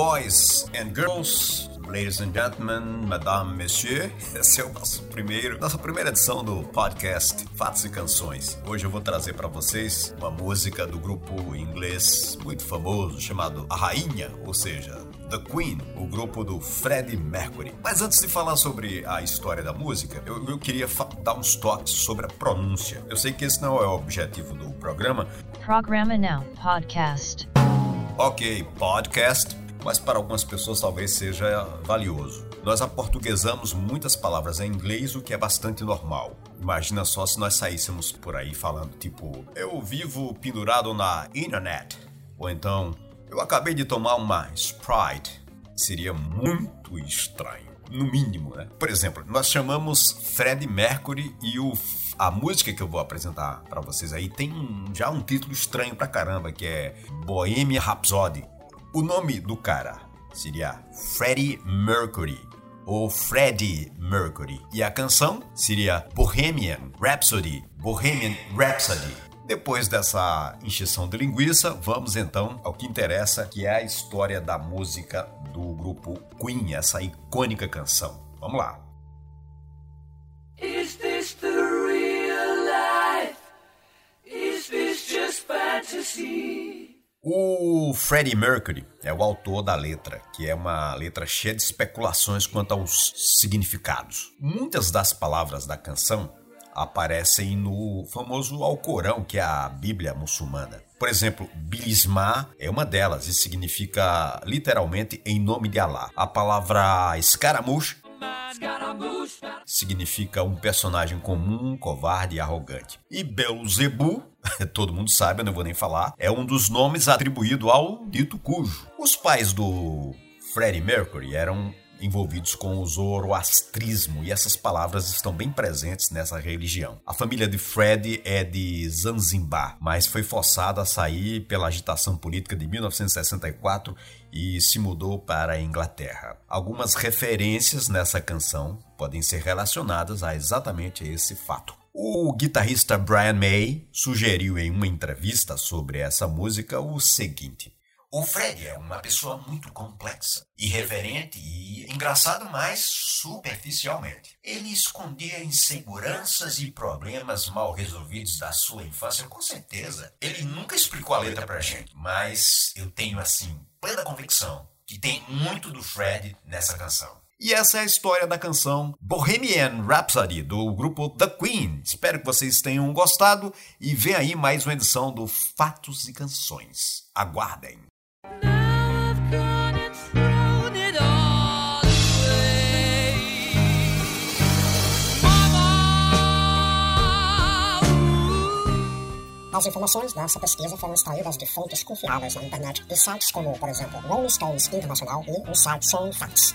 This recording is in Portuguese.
Boys and girls, ladies and gentlemen, madame, monsieur, esse é o nosso primeiro, nossa primeira edição do podcast Fatos e Canções. Hoje eu vou trazer para vocês uma música do grupo inglês muito famoso chamado A Rainha, ou seja, The Queen, o grupo do Freddie Mercury. Mas antes de falar sobre a história da música, eu, eu queria dar uns toques sobre a pronúncia. Eu sei que esse não é o objetivo do programa. Programa Now Podcast. Ok, podcast, mas para algumas pessoas talvez seja valioso. Nós aportuguesamos muitas palavras em inglês, o que é bastante normal. Imagina só se nós saíssemos por aí falando tipo, eu vivo pendurado na internet, ou então eu acabei de tomar uma Sprite. Seria muito estranho. No mínimo, né? Por exemplo, nós chamamos Fred Mercury e o, a música que eu vou apresentar para vocês aí tem já um título estranho pra caramba, que é Bohemian Rhapsody. O nome do cara seria Freddie Mercury ou Freddie Mercury. E a canção seria Bohemian Rhapsody. Bohemian Rhapsody. Depois dessa encheção de linguiça, vamos então ao que interessa, que é a história da música do grupo Queen, essa icônica canção. Vamos lá. Is this the real life? Is this just fantasy? O Freddie Mercury é o autor da letra, que é uma letra cheia de especulações quanto aos significados. Muitas das palavras da canção aparecem no famoso Alcorão, que é a Bíblia muçulmana. Por exemplo, Bilisma é uma delas e significa literalmente em nome de Alá. A palavra escaramuche significa um personagem comum, covarde e arrogante. E Belzebu, todo mundo sabe, eu não vou nem falar, é um dos nomes atribuído ao dito cujo. Os pais do Freddie Mercury eram envolvidos com o zoroastrismo, e essas palavras estão bem presentes nessa religião. A família de Fred é de Zanzibar, mas foi forçada a sair pela agitação política de 1964 e se mudou para a Inglaterra. Algumas referências nessa canção podem ser relacionadas a exatamente esse fato. O guitarrista Brian May sugeriu em uma entrevista sobre essa música o seguinte: o Fred é uma pessoa muito complexa, irreverente e engraçado mais superficialmente. Ele escondia inseguranças e problemas mal resolvidos da sua infância, com certeza. Ele nunca explicou a letra pra gente, mas eu tenho assim plena convicção que tem muito do Fred nessa canção. E essa é a história da canção Bohemian Rhapsody do grupo The Queen. Espero que vocês tenham gostado e vem aí mais uma edição do Fatos e Canções. Aguardem! As informações dessa pesquisa foram extraídas de fontes confiáveis na internet, de sites como, por exemplo, Rolling Stones Internacional e o site Song Facts.